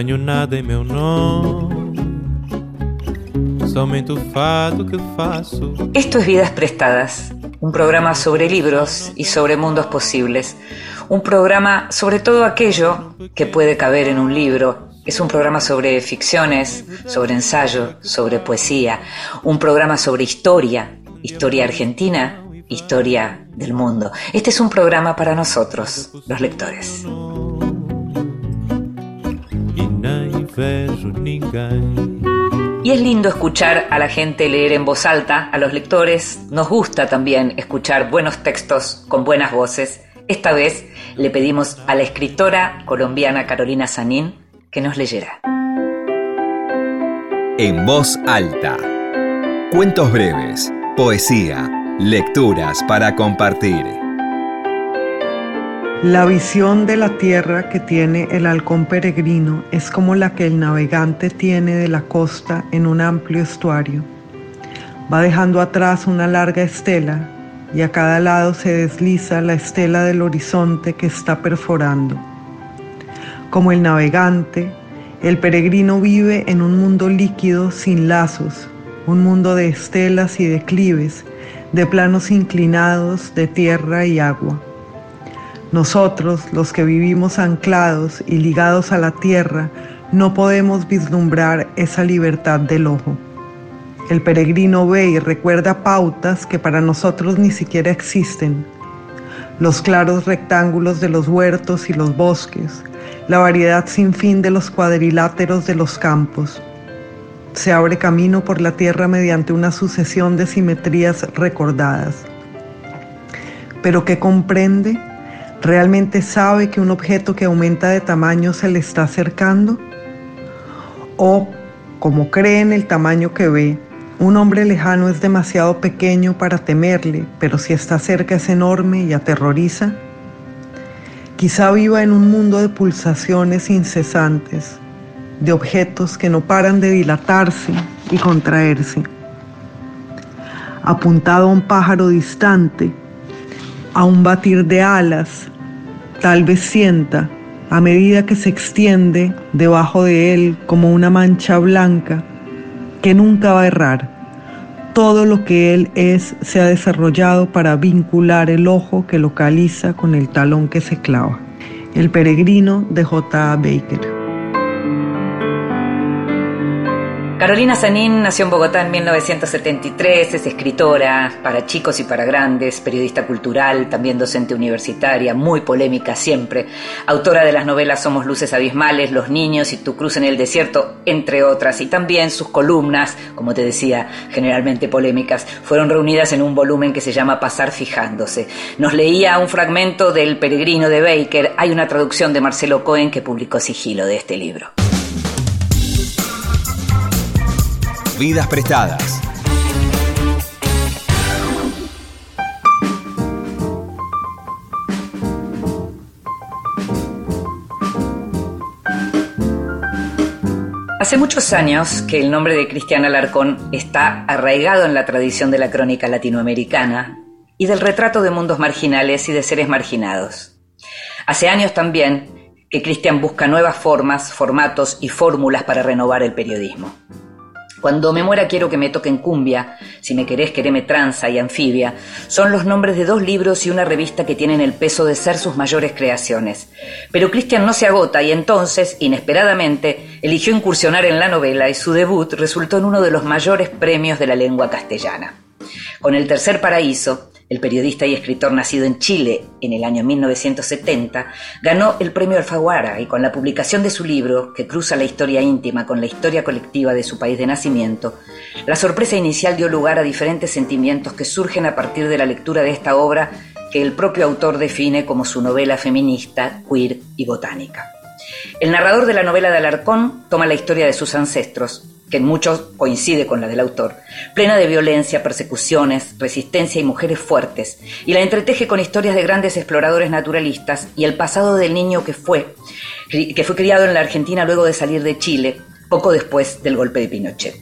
Tenho nada em meu nome. Somente o fado que faço. Esto es Vidas Prestadas, un programa sobre libros y sobre mundos posibles. Un programa sobre todo aquello que puede caber en un libro. Es un programa sobre ficciones, sobre ensayo, sobre poesía. Un programa sobre historia, historia argentina, historia del mundo. Este es un programa para nosotros, los lectores. Y es lindo escuchar a la gente leer en voz alta, a los lectores nos gusta también escuchar buenos textos con buenas voces. Esta vez le pedimos a la escritora colombiana Carolina Sanín que nos leyera. En voz alta. Cuentos breves, poesía, lecturas para compartir. La visión de la tierra que tiene el halcón peregrino es como la que el navegante tiene de la costa en un amplio estuario. Va dejando atrás una larga estela y a cada lado se desliza la estela del horizonte que está perforando. Como el navegante, el peregrino vive en un mundo líquido sin lazos, un mundo de estelas y declives, de planos inclinados de tierra y agua. Nosotros, los que vivimos anclados y ligados a la tierra, no podemos vislumbrar esa libertad del ojo. El peregrino ve y recuerda pautas que para nosotros ni siquiera existen. Los claros rectángulos de los huertos y los bosques, la variedad sin fin de los cuadriláteros de los campos. Se abre camino por la tierra mediante una sucesión de simetrías recordadas. Pero ¿qué comprende? ¿Realmente sabe que un objeto que aumenta de tamaño se le está acercando? ¿O, como cree en el tamaño que ve, un hombre lejano es demasiado pequeño para temerle, pero si está cerca es enorme y aterroriza? Quizá viva en un mundo de pulsaciones incesantes, de objetos que no paran de dilatarse y contraerse. Apuntado a un pájaro distante, a un batir de alas, tal vez sienta, a medida que se extiende debajo de él como una mancha blanca, que nunca va a errar. Todo lo que él es se ha desarrollado para vincular el ojo que localiza con el talón que se clava. El peregrino de J. A. Baker. Carolina Sanín nació en Bogotá en 1973, es escritora para chicos y para grandes, periodista cultural, también docente universitaria, muy polémica siempre, autora de las novelas Somos Luces Abismales, Los Niños y Tu Cruz en el Desierto, entre otras, y también sus columnas, como te decía, generalmente polémicas, fueron reunidas en un volumen que se llama Pasar Fijándose. Nos leía un fragmento del Peregrino de Baker, hay una traducción de Marcelo Cohen que publicó sigilo de este libro. Vidas prestadas. Hace muchos años que el nombre de Cristian Alarcón está arraigado en la tradición de la crónica latinoamericana y del retrato de mundos marginales y de seres marginados. Hace años también que Cristian busca nuevas formas, formatos y fórmulas para renovar el periodismo. Cuando me muera quiero que me toquen cumbia, si me querés quereme tranza y anfibia, son los nombres de dos libros y una revista que tienen el peso de ser sus mayores creaciones. Pero Cristian no se agota y entonces, inesperadamente, eligió incursionar en la novela y su debut resultó en uno de los mayores premios de la lengua castellana. Con El Tercer Paraíso, el periodista y escritor nacido en Chile en el año 1970, ganó el premio Alfaguara y con la publicación de su libro, que cruza la historia íntima con la historia colectiva de su país de nacimiento, la sorpresa inicial dio lugar a diferentes sentimientos que surgen a partir de la lectura de esta obra que el propio autor define como su novela feminista, queer y botánica. El narrador de la novela de Alarcón toma la historia de sus ancestros, que en muchos coincide con la del autor, plena de violencia, persecuciones, resistencia y mujeres fuertes, y la entreteje con historias de grandes exploradores naturalistas y el pasado del niño que fue, que fue criado en la Argentina luego de salir de Chile, poco después del golpe de Pinochet.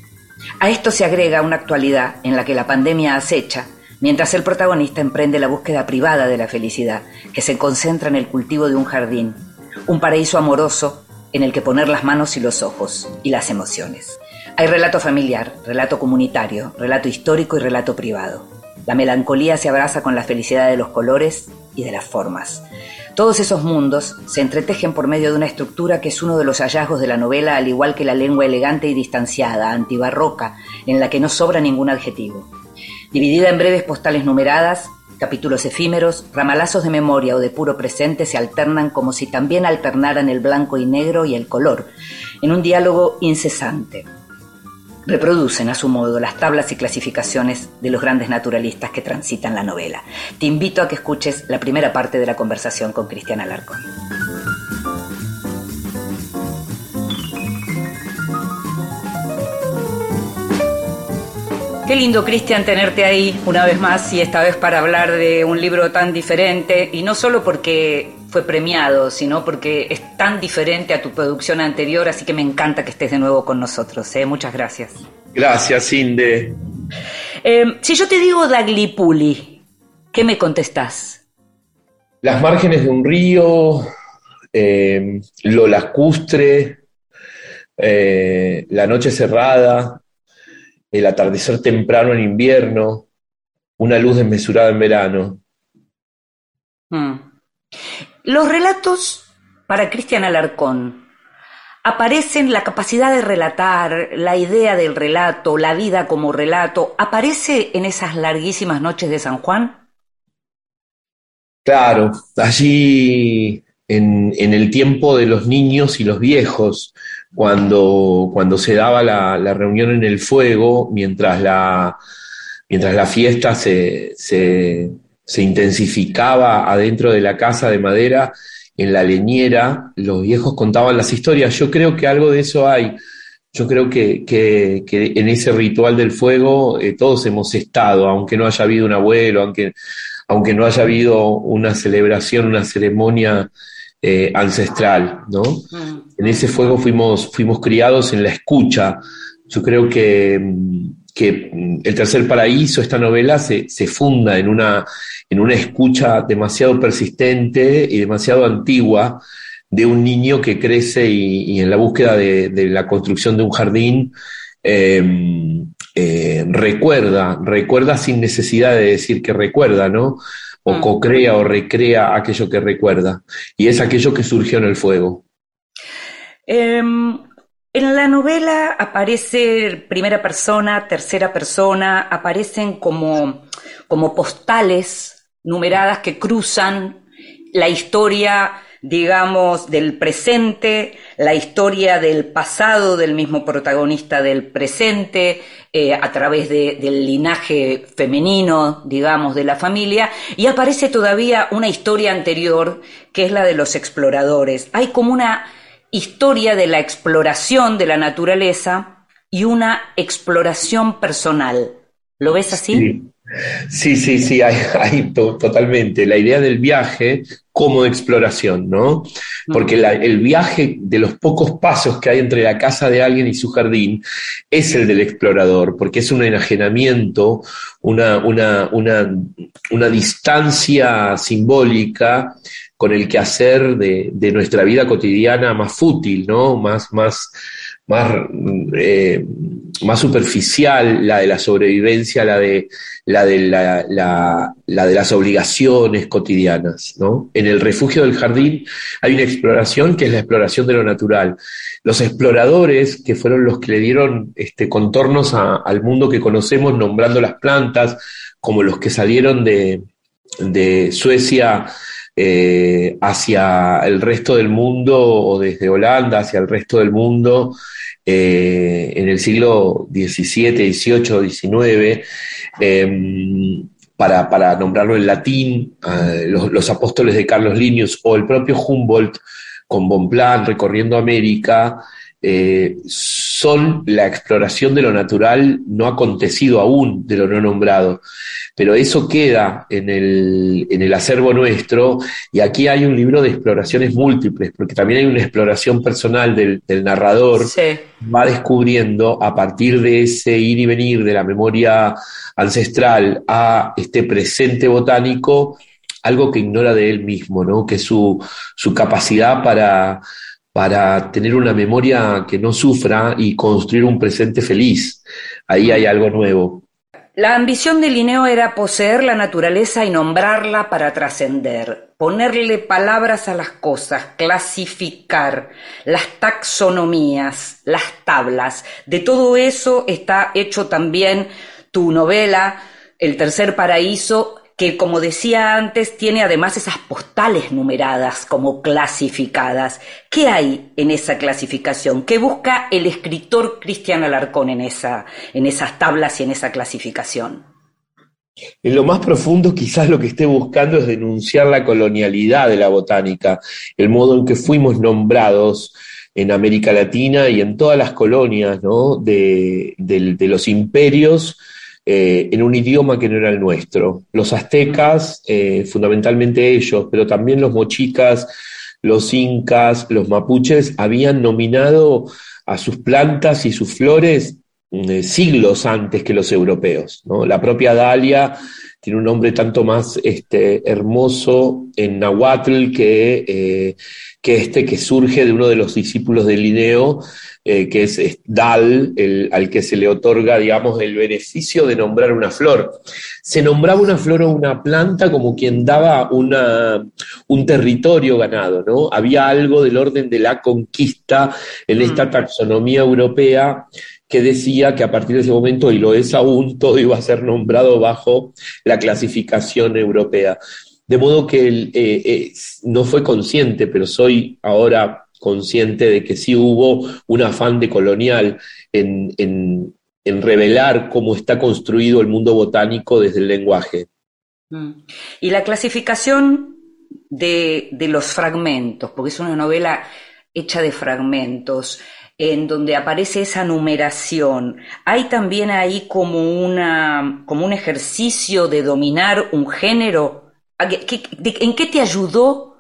A esto se agrega una actualidad en la que la pandemia acecha, mientras el protagonista emprende la búsqueda privada de la felicidad, que se concentra en el cultivo de un jardín, un paraíso amoroso en el que poner las manos y los ojos y las emociones. Hay relato familiar, relato comunitario, relato histórico y relato privado. La melancolía se abraza con la felicidad de los colores y de las formas. Todos esos mundos se entretejen por medio de una estructura que es uno de los hallazgos de la novela, al igual que la lengua elegante y distanciada, antibarroca, en la que no sobra ningún adjetivo. Dividida en breves postales numeradas, capítulos efímeros, ramalazos de memoria o de puro presente se alternan como si también alternaran el blanco y negro y el color, en un diálogo incesante reproducen a su modo las tablas y clasificaciones de los grandes naturalistas que transitan la novela. Te invito a que escuches la primera parte de la conversación con Cristian Alarcón. Qué lindo, Cristian, tenerte ahí una vez más y esta vez para hablar de un libro tan diferente y no solo porque fue premiado, sino porque es tan diferente a tu producción anterior, así que me encanta que estés de nuevo con nosotros. ¿eh? Muchas gracias. Gracias, Inde. Eh, si yo te digo Daglipuli, ¿qué me contestás? Las márgenes de un río, eh, lo lacustre, eh, la noche cerrada, el atardecer temprano en invierno, una luz desmesurada en verano. Hmm. Los relatos para Cristian Alarcón aparecen la capacidad de relatar, la idea del relato, la vida como relato, ¿aparece en esas larguísimas noches de San Juan? Claro, allí en, el tiempo de los niños y los viejos, cuando, cuando se daba la, reunión en el fuego, mientras la, mientras la fiesta se, se, se intensificaba adentro de la casa de madera, en la leñera, los viejos contaban las historias. Yo creo que algo de eso hay. Yo creo que, que, en ese ritual del fuego eh, todos hemos estado, aunque no haya habido un abuelo, aunque, aunque no haya habido una celebración, una ceremonia eh, ancestral, ¿no? Mm. En ese fuego fuimos, fuimos criados en la escucha. Yo creo que, que El Tercer Paraíso, esta novela, se, se funda en una, en una escucha demasiado persistente y demasiado antigua de un niño que crece y, en la búsqueda de, la construcción de un jardín em, eh, recuerda, recuerda sin necesidad de decir que recuerda, ¿no? O mm. co-crea o recrea aquello que recuerda. Y es aquello que surgió en el fuego. Em, en la novela aparece primera persona, tercera persona, aparecen como, como postales numeradas que cruzan la historia, digamos, del presente, la historia del pasado del mismo protagonista del presente, eh, a través del linaje femenino, digamos, de la familia, y aparece todavía una historia anterior, que es la de los exploradores. Hay como una historia de la exploración de la naturaleza y una exploración personal. ¿Lo ves así? Sí, sí, sí, hay, totalmente. La idea del viaje como exploración, ¿no? Porque el viaje de los pocos pasos que hay entre la casa de alguien y su jardín es el del explorador, porque es un enajenamiento, una, una, una, una distancia simbólica con el quehacer de, de nuestra vida cotidiana más fútil, ¿no? Más, más, más, eh, superficial, la de la sobrevivencia, la de, la de, la, la, de las obligaciones cotidianas. ¿no? En el refugio del jardín hay una exploración que es la exploración de lo natural. Los exploradores, que fueron los que le dieron este, contornos al mundo que conocemos, nombrando las plantas, como los que salieron de, de Suecia eh, hacia el resto del mundo o desde Holanda hacia el resto del mundo eh, en el siglo XVII, XVIII, XIX, para, para, nombrarlo en latín, eh, los, apóstoles de Carlos Linius o el propio Humboldt con Bonpland recorriendo América, son la exploración de lo natural no acontecido aún, de lo no nombrado pero eso queda en el, en el acervo nuestro y aquí hay un libro de exploraciones múltiples, porque también hay una exploración personal del, narrador, va descubriendo a partir de ese ir y venir de la memoria ancestral a este presente botánico, algo que ignora de él mismo, ¿no? que su, su capacidad para para tener una memoria que no sufra y construir un presente feliz. Ahí hay algo nuevo. La ambición de Linneo era poseer la naturaleza y nombrarla para trascender, ponerle palabras a las cosas, clasificar las taxonomías, las tablas. De todo eso está hecho también tu novela, El tercer paraíso, que como decía antes, tiene además esas postales numeradas como clasificadas. ¿Qué hay en esa clasificación? ¿Qué busca el escritor Cristian Alarcón en, esa, en esas tablas y en esa clasificación? En lo más profundo quizás lo que esté buscando es denunciar la colonialidad de la botánica, el modo en que fuimos nombrados en América Latina y en todas las colonias de, de los imperios eh, en un idioma que no era el nuestro. Los aztecas, eh, fundamentalmente ellos, pero también los mochicas, los incas, los mapuches, habían nominado a sus plantas y sus flores eh, siglos antes que los europeos. La propia Dalia tiene un nombre tanto más este, hermoso en Nahuatl que, que este que surge de uno de los discípulos de Linneo, eh, que es, Dal, el, al que se le otorga, digamos, el beneficio de nombrar una flor. Se nombraba una flor o una planta como quien daba una, un territorio ganado, ¿no? Había algo del orden de la conquista en esta mm. taxonomía europea que decía que a partir de ese momento, y lo es aún, todo iba a ser nombrado bajo la clasificación europea. De modo que eh, eh, no fue consciente, pero soy ahora consciente de que sí hubo un afán de colonial en, revelar cómo está construido el mundo botánico desde el lenguaje. Mm. Y la clasificación de, los fragmentos, porque es una novela hecha de fragmentos, en donde aparece esa numeración. Hay también ahí como, una, como un ejercicio de dominar un género. ¿En qué te ayudó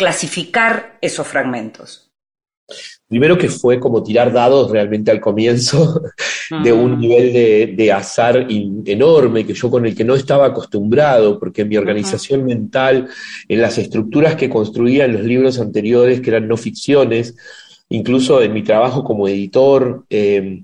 clasificar esos fragmentos? Primero que fue como tirar dados realmente al comienzo de un nivel de, azar enorme que yo con el que no estaba acostumbrado, porque mi organización mental, en las estructuras que construía en los libros anteriores, que eran no ficciones, incluso en mi trabajo como editor, eh,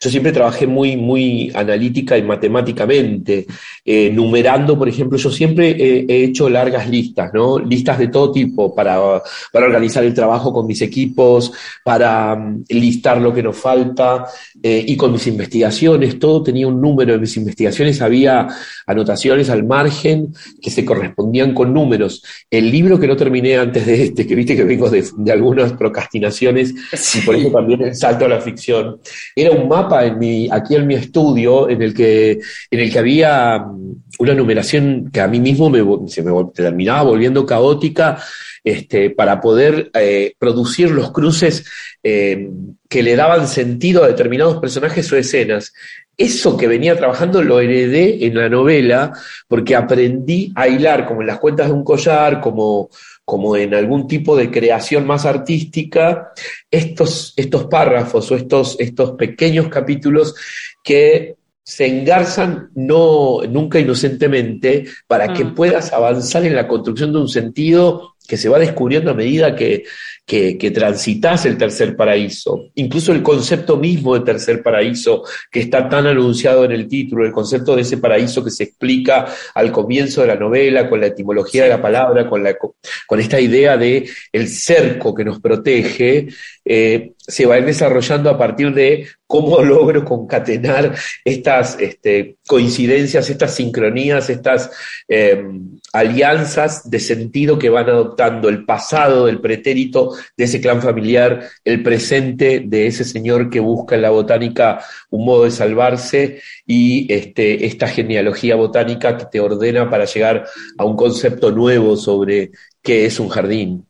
yo siempre trabajé muy, muy analítica y matemáticamente, eh, numerando, por ejemplo, yo siempre he hecho largas listas, ¿no? Listas de todo tipo para, para organizar el trabajo con mis equipos, para mm, listar lo que nos falta eh, y con mis investigaciones, todo tenía un número. En mis investigaciones había anotaciones al margen que se correspondían con números. El libro que no terminé antes de este, que viste que vengo de, de algunas procrastinaciones y por eso también el salto a la ficción, era un mapa en mi, aquí en mi estudio en el que, en el que había mm, una numeración que a mí mismo se me terminaba volviendo caótica este, para poder eh, producir los cruces eh, que le daban sentido a determinados personajes o escenas. Eso que venía trabajando lo heredé en la novela porque aprendí a hilar, como en las cuentas de un collar, como, como en algún tipo de creación más artística, estos, estos párrafos o estos, estos pequeños capítulos que se engarzan no, nunca inocentemente para que mm. puedas avanzar en la construcción de un sentido que se va descubriendo a medida que, que, transitas el tercer paraíso. Incluso el concepto mismo de tercer paraíso, que está tan anunciado en el título, el concepto de ese paraíso que se explica al comienzo de la novela, con la etimología de la palabra, con, la, con esta idea de el cerco que nos protege, eh, se va a ir desarrollando a partir de cómo logro concatenar estas este, coincidencias, estas sincronías, estas eh, alianzas de sentido que van adoptando el pasado del pretérito de ese clan familiar, el presente de ese señor que busca en la botánica un modo de salvarse y este, esta genealogía botánica que te ordena para llegar a un concepto nuevo sobre qué es un jardín.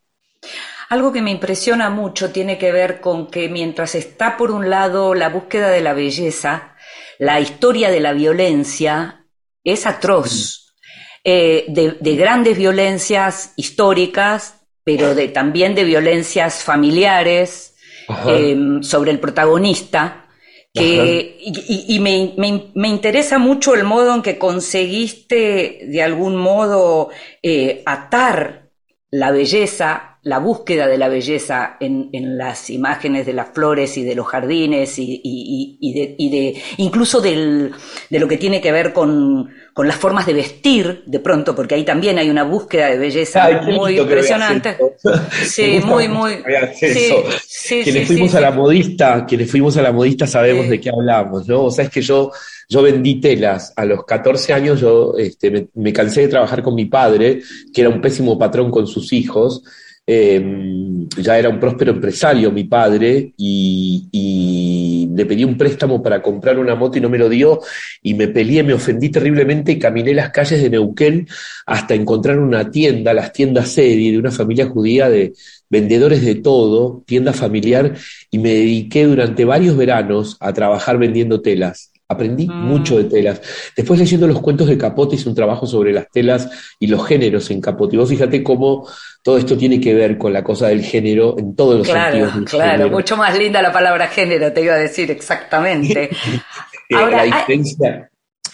Algo que me impresiona mucho tiene que ver con que mientras está por un lado la búsqueda de la belleza, la historia de la violencia es atroz. Eh, de, grandes violencias históricas, pero de, también de violencias familiares em, sobre el protagonista. Que, y, me, me, interesa mucho el modo en que conseguiste de algún modo eh, atar la belleza la búsqueda de la belleza en, en, las imágenes de las flores y de los jardines y, y, y, de, y de, incluso del, de lo que tiene que ver con, con, las formas de vestir de pronto, porque ahí también hay una búsqueda de belleza muy impresionante. Sí, muy, muy. Sí, sí, quienes fuimos a la modista, quienes fuimos a la modista sabemos de qué hablamos, ¿no? O sea, es que yo, yo vendí telas. A los 14 años yo este, me, me cansé de trabajar con mi padre, que era un pésimo patrón con sus hijos Em, ya era un próspero empresario mi padre y, le pedí un préstamo para comprar una moto y no me lo dio y me peleé, me ofendí terriblemente y caminé las calles de Neuquén hasta encontrar una tienda, las tiendas serie de una familia judía de vendedores de todo, tienda familiar y me dediqué durante varios veranos a trabajar vendiendo telas. Aprendí mucho de telas. Después leyendo los cuentos de Capote hice un trabajo sobre las telas y los géneros en Capote. Y vos fíjate cómo todo esto tiene que ver con la cosa del género en todos los claro, sentidos. claro, mucho más linda la palabra género, te iba a decir exactamente. Ahora, la diferencia,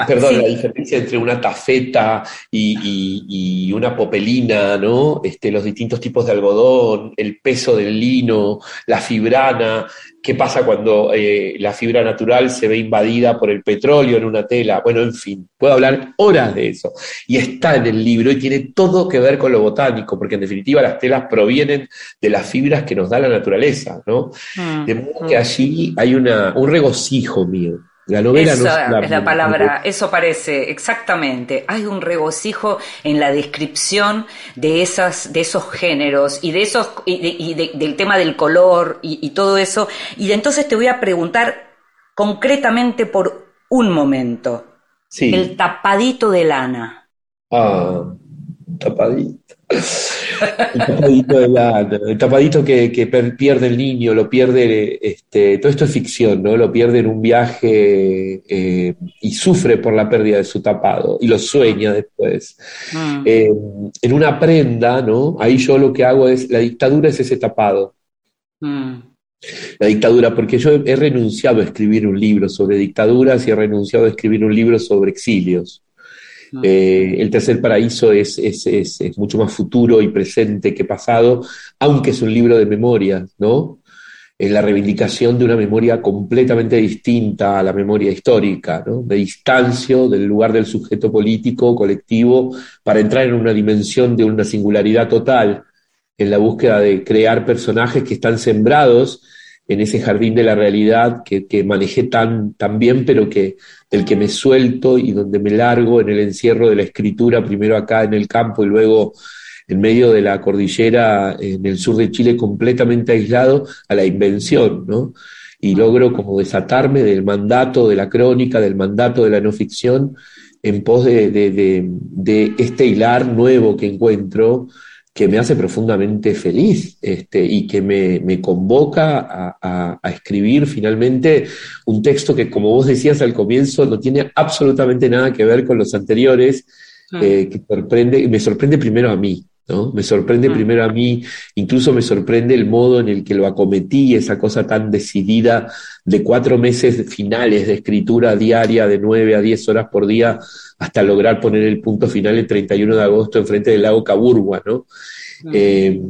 Perdón, la diferencia entre una tafeta y, una popelina, ¿no? Este, los distintos tipos de algodón, el peso del lino, la fibrana, qué pasa cuando eh, la fibra natural se ve invadida por el petróleo en una tela. Bueno, en fin, puedo hablar horas de eso. Y está en el libro y tiene todo que ver con lo botánico, porque en definitiva las telas provienen de las fibras que nos da la naturaleza, ¿no? Mm, de modo que mm. allí hay una, un regocijo mío. La novela no es, la, palabra, eso parece, exactamente. Hay un regocijo en la descripción de esas, de esos géneros y de esos, y, del tema del color y, todo eso. Y entonces te voy a preguntar concretamente por un momento. El tapadito de lana. Ah, tapadito. El tapadito de el tapadito que, pierde el niño, lo pierde, este, todo esto es ficción, ¿no? Lo pierde en un viaje eh, y sufre por la pérdida de su tapado y lo sueña después. Mm. Eh, en una prenda, ¿no? Ahí yo lo que hago es, la dictadura es ese tapado. Mm. La dictadura, porque yo he renunciado a escribir un libro sobre dictaduras y he renunciado a escribir un libro sobre exilios. Eh, el tercer paraíso es, mucho más futuro y presente que pasado, aunque es un libro de memoria, ¿no? Es la reivindicación de una memoria completamente distinta a la memoria histórica, ¿no? de distancio del lugar del sujeto político, colectivo, para entrar en una dimensión de una singularidad total, en la búsqueda de crear personajes que están sembrados en ese jardín de la realidad que, que manejé tan, tan bien, pero que del que me suelto y donde me largo en el encierro de la escritura, primero acá en el campo y luego en medio de la cordillera en el sur de Chile, completamente aislado a la invención, ¿no? Y logro como desatarme del mandato de la crónica, del mandato de la no ficción, en pos de, de este hilar nuevo que encuentro, que me hace profundamente feliz este, y que me, convoca a, escribir finalmente un texto que, como vos decías al comienzo, no tiene absolutamente nada que ver con los anteriores, eh, que sorprende, me sorprende primero a mí. ¿No? Me sorprende primero a mí, incluso me sorprende el modo en el que lo acometí, esa cosa tan decidida de cuatro meses finales de escritura diaria de nueve a diez horas por día hasta lograr poner el punto final el 31 de agosto enfrente del lago Caburgua, ¿no? Eh,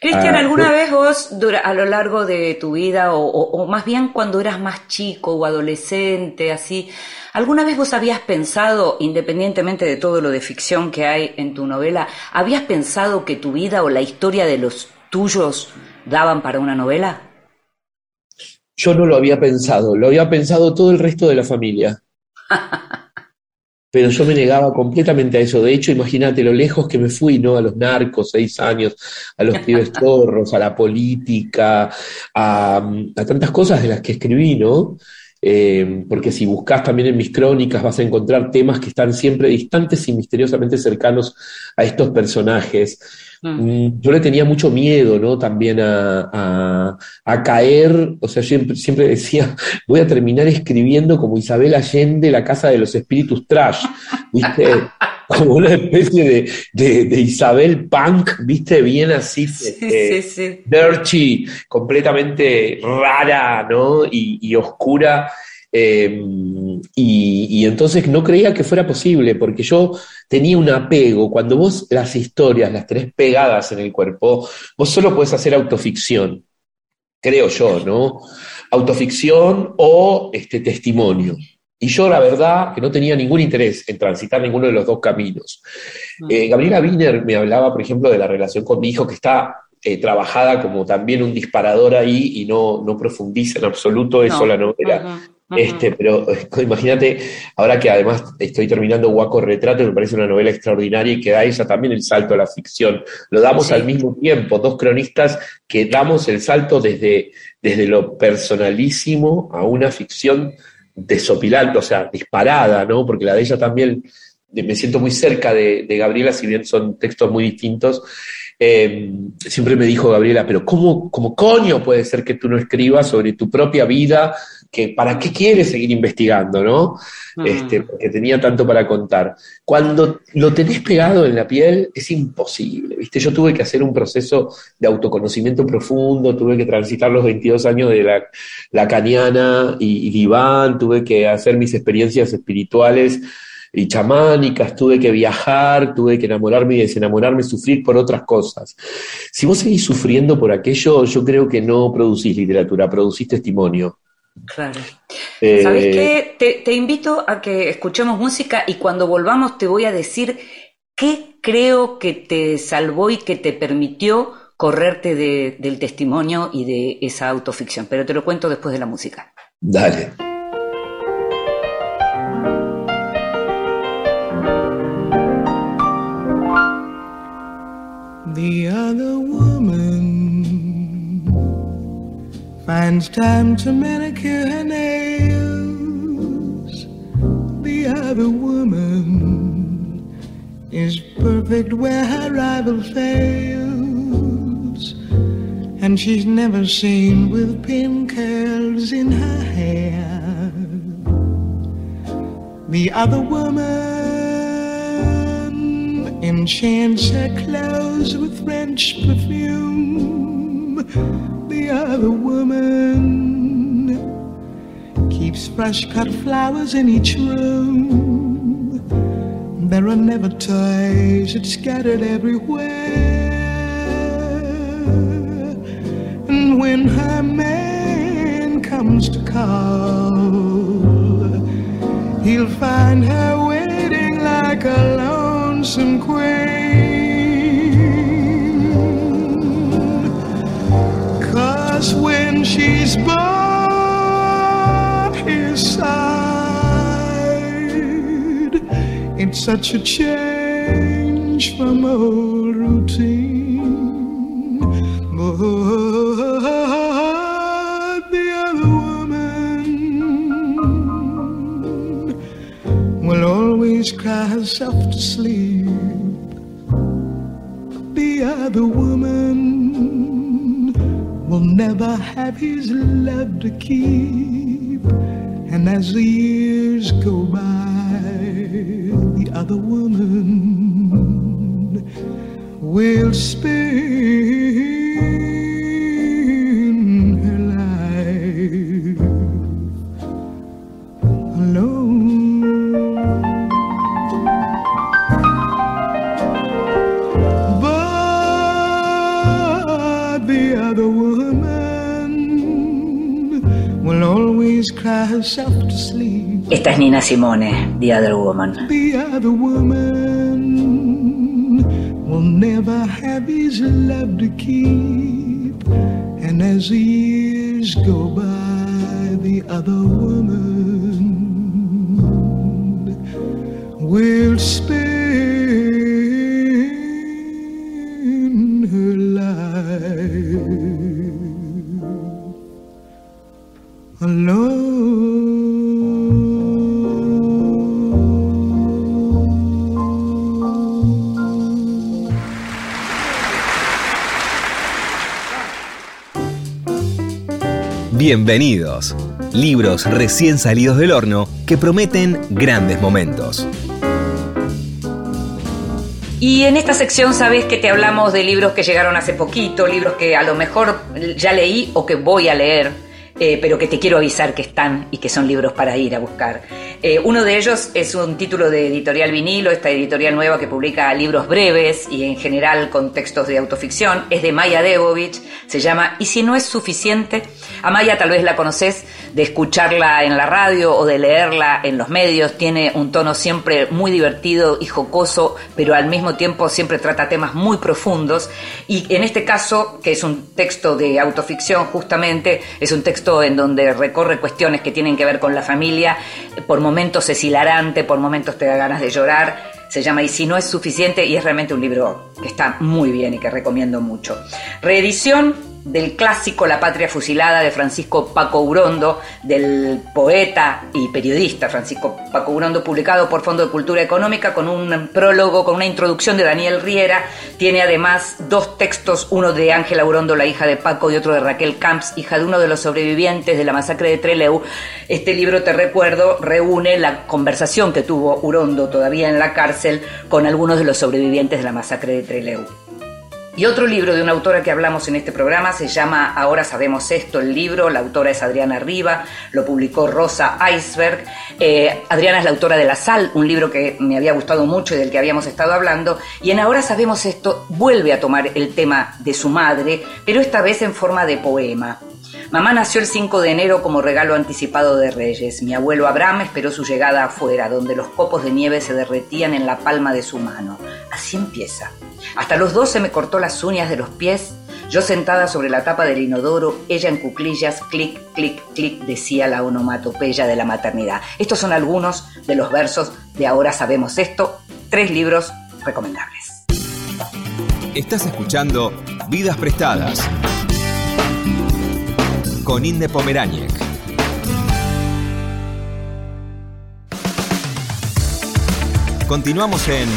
Cristian, ah, ¿alguna vez vos a lo largo de tu vida, o, más bien cuando eras más chico o adolescente, así, ¿alguna vez vos habías pensado, independientemente de todo lo de ficción que hay en tu novela, habías pensado que tu vida o la historia de los tuyos daban para una novela? Yo no lo había pensado, lo había pensado todo el resto de la familia. pero yo me negaba completamente a eso. De hecho, imagínate lo lejos que me fui, ¿no? A los narcos, seis años, a los pibes torros, a la política, a, tantas cosas de las que escribí, ¿no? Eh, porque si buscas también en mis crónicas vas a encontrar temas que están siempre distantes y misteriosamente cercanos a estos personajes. Mm. Mm, yo le tenía mucho miedo, ¿no? También a, caer, o sea, siempre, siempre decía, voy a terminar escribiendo como Isabel Allende, La Casa de los Espíritus Trash, ¿viste? como una especie de, Isabel Punk, ¿viste? Bien así, este, dirty, completamente rara, ¿no? Y, y oscura Eh, y, y, entonces no creía que fuera posible, porque yo tenía un apego. Cuando vos las historias las tenés pegadas en el cuerpo, vos solo podés hacer autoficción, creo yo, ¿no? Autoficción o este testimonio. Y yo, la verdad, que no tenía ningún interés en transitar ninguno de los dos caminos. Eh, Gabriela Wiener me hablaba, por ejemplo, de la relación con mi hijo, que está eh, trabajada como también un disparador ahí y no, no profundiza en absoluto eso la novela. Este, pero imagínate, ahora que además estoy terminando Guaco Retrato, me parece una novela extraordinaria y que da ella también el salto a la ficción. Lo damos al mismo tiempo, dos cronistas que damos el salto desde, desde lo personalísimo a una ficción desopilante, o sea, disparada, ¿no? Porque la de ella también, me siento muy cerca de, de Gabriela, si bien son textos muy distintos. Eh, siempre me dijo Gabriela, pero ¿cómo, ¿cómo coño puede ser que tú no escribas sobre tu propia vida? Que, ¿Para qué quieres seguir investigando, no? Este, porque tenía tanto para contar. Cuando lo tenés pegado en la piel, es imposible, ¿viste? Yo tuve que hacer un proceso de autoconocimiento profundo, tuve que transitar los 22 años de la, la caniana y, y diván, tuve que hacer mis experiencias espirituales y chamánicas, tuve que viajar, tuve que enamorarme y desenamorarme, sufrir por otras cosas. Si vos seguís sufriendo por aquello, yo creo que no producís literatura, producís testimonio. Claro. Eh, ¿Sabes qué? Te, te, invito a que escuchemos música y cuando volvamos te voy a decir qué creo que te salvó y que te permitió correrte de, del testimonio y de esa autoficción. Pero te lo cuento después de la música. Dale. Finds time to manicure her nails. The other woman is perfect where her rival fails. And she's never seen with pin curls in her hair. The other woman enchants her clothes with French perfume. The woman keeps fresh cut flowers in each room. There are never toys, it's scattered everywhere. And when her man comes to call, he'll find her waiting like a lonesome queen. Cause when she's by his side, it's such a change from old routine. But the other woman will always cry herself to sleep. His love to keep. And as the years go by, the other woman will spend Esta es Nina Simone, The Other Woman. The other woman will never have his love to keep. And as the years go by, the other woman will spend Bienvenidos. Libros recién salidos del horno que prometen grandes momentos. Y en esta sección sabes que te hablamos de libros que llegaron hace poquito, libros que a lo mejor ya leí o que voy a leer. eh, pero que te quiero avisar que están y que son libros para ir a buscar. Eh, uno de ellos es un título de editorial vinilo, esta editorial nueva que publica libros breves y en general con textos de autoficción. Es de Maya Debovich, se llama Y si no es suficiente, a Maya tal vez la conoces de escucharla en la radio o de leerla en los medios, tiene un tono siempre muy divertido y jocoso, pero al mismo tiempo siempre trata temas muy profundos. Y en este caso, que es un texto de autoficción justamente, es un texto en donde recorre cuestiones que tienen que ver con la familia, por momentos es hilarante, por momentos te da ganas de llorar. Se llama Y si no es suficiente y es realmente un libro que está muy bien y que recomiendo mucho. Reedición del clásico La Patria Fusilada de Francisco Paco Urondo, del poeta y periodista Francisco Paco Urondo, publicado por Fondo de Cultura Económica con un prólogo, con una introducción de Daniel Riera. Tiene además dos textos, uno de Ángela Urondo, la hija de Paco, y otro de Raquel Camps, hija de uno de los sobrevivientes de la masacre de Trelew. Este libro, te recuerdo, reúne la conversación que tuvo Urondo todavía en la cárcel con algunos de los sobrevivientes de la masacre de Trelew. Y otro libro de una autora que hablamos en este programa se llama Ahora sabemos esto, el libro, la autora es Adriana Riva, lo publicó Rosa Iceberg. Eh, Adriana es la autora de La Sal, un libro que me había gustado mucho y del que habíamos estado hablando. Y en Ahora sabemos esto vuelve a tomar el tema de su madre, pero esta vez en forma de poema. Mamá nació el 5 de enero como regalo anticipado de Reyes. Mi abuelo Abraham esperó su llegada afuera, donde los copos de nieve se derretían en la palma de su mano. Así empieza. Hasta los 12 me cortó las uñas de los pies. Yo sentada sobre la tapa del inodoro, ella en cuclillas, clic, clic, clic, decía la onomatopeya de la maternidad. Estos son algunos de los versos de Ahora Sabemos Esto, tres libros recomendables. Estás escuchando Vidas Prestadas con Inde Pomeráñez. Continuamos en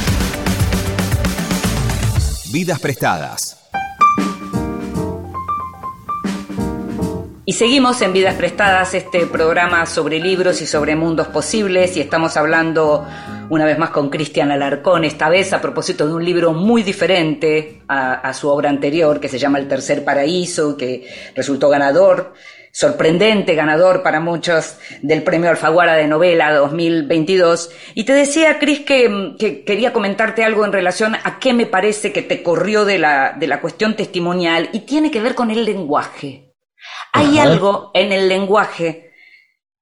Vidas Prestadas. Y seguimos en Vidas Prestadas, este programa sobre libros y sobre mundos posibles, y estamos hablando una vez más con Cristian Alarcón, esta vez a propósito de un libro muy diferente a, a, su obra anterior, que se llama El Tercer Paraíso, que resultó ganador, sorprendente ganador para muchos del Premio Alfaguara de Novela 2022. Y te decía, Cris, que, que, quería comentarte algo en relación a qué me parece que te corrió de la, de la cuestión testimonial, y tiene que ver con el lenguaje. Hay Ajá. algo en el lenguaje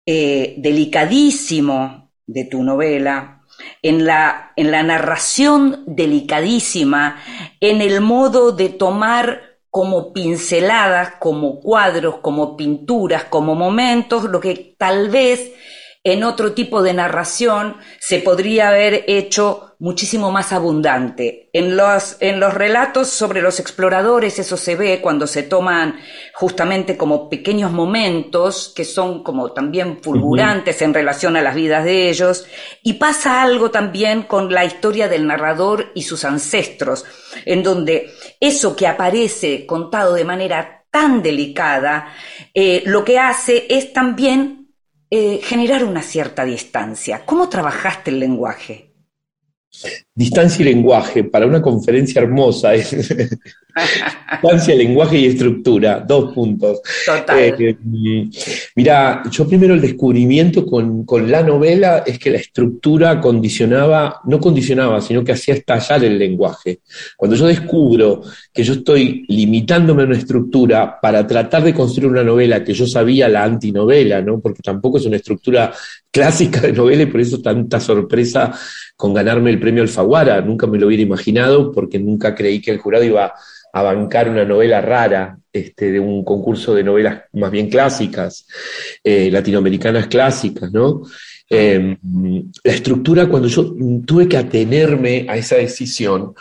eh, delicadísimo de tu novela, en la, en la narración delicadísima, en el modo de tomar como pinceladas, como cuadros, como pinturas, como momentos, lo que tal vez en otro tipo de narración se podría haber hecho muchísimo más abundante. En los, en los relatos sobre los exploradores eso se ve cuando se toman justamente como pequeños momentos que son como también fulgurantes uh -huh. en relación a las vidas de ellos y pasa algo también con la historia del narrador y sus ancestros, en donde eso que aparece contado de manera tan delicada, eh, lo que hace es también eh, generar una cierta distancia. ¿Cómo trabajaste el lenguaje? Distancia y lenguaje, para una conferencia hermosa, es distancia, lenguaje y estructura, dos puntos. Total. Eh, mira, yo primero el descubrimiento con, con, la novela es que la estructura condicionaba, no condicionaba, sino que hacía estallar el lenguaje. Cuando yo descubro que yo estoy limitándome a una estructura para tratar de construir una novela que yo sabía la antinovela, ¿no? porque tampoco es una estructura clásica de novela y por eso tanta sorpresa con ganarme el premio Alfaguara. Nunca me lo hubiera imaginado porque nunca creí que el jurado iba a bancar una novela rara este, de un concurso de novelas más bien clásicas, eh, latinoamericanas clásicas, ¿no? Eh, la estructura, cuando yo tuve que atenerme a esa decisión,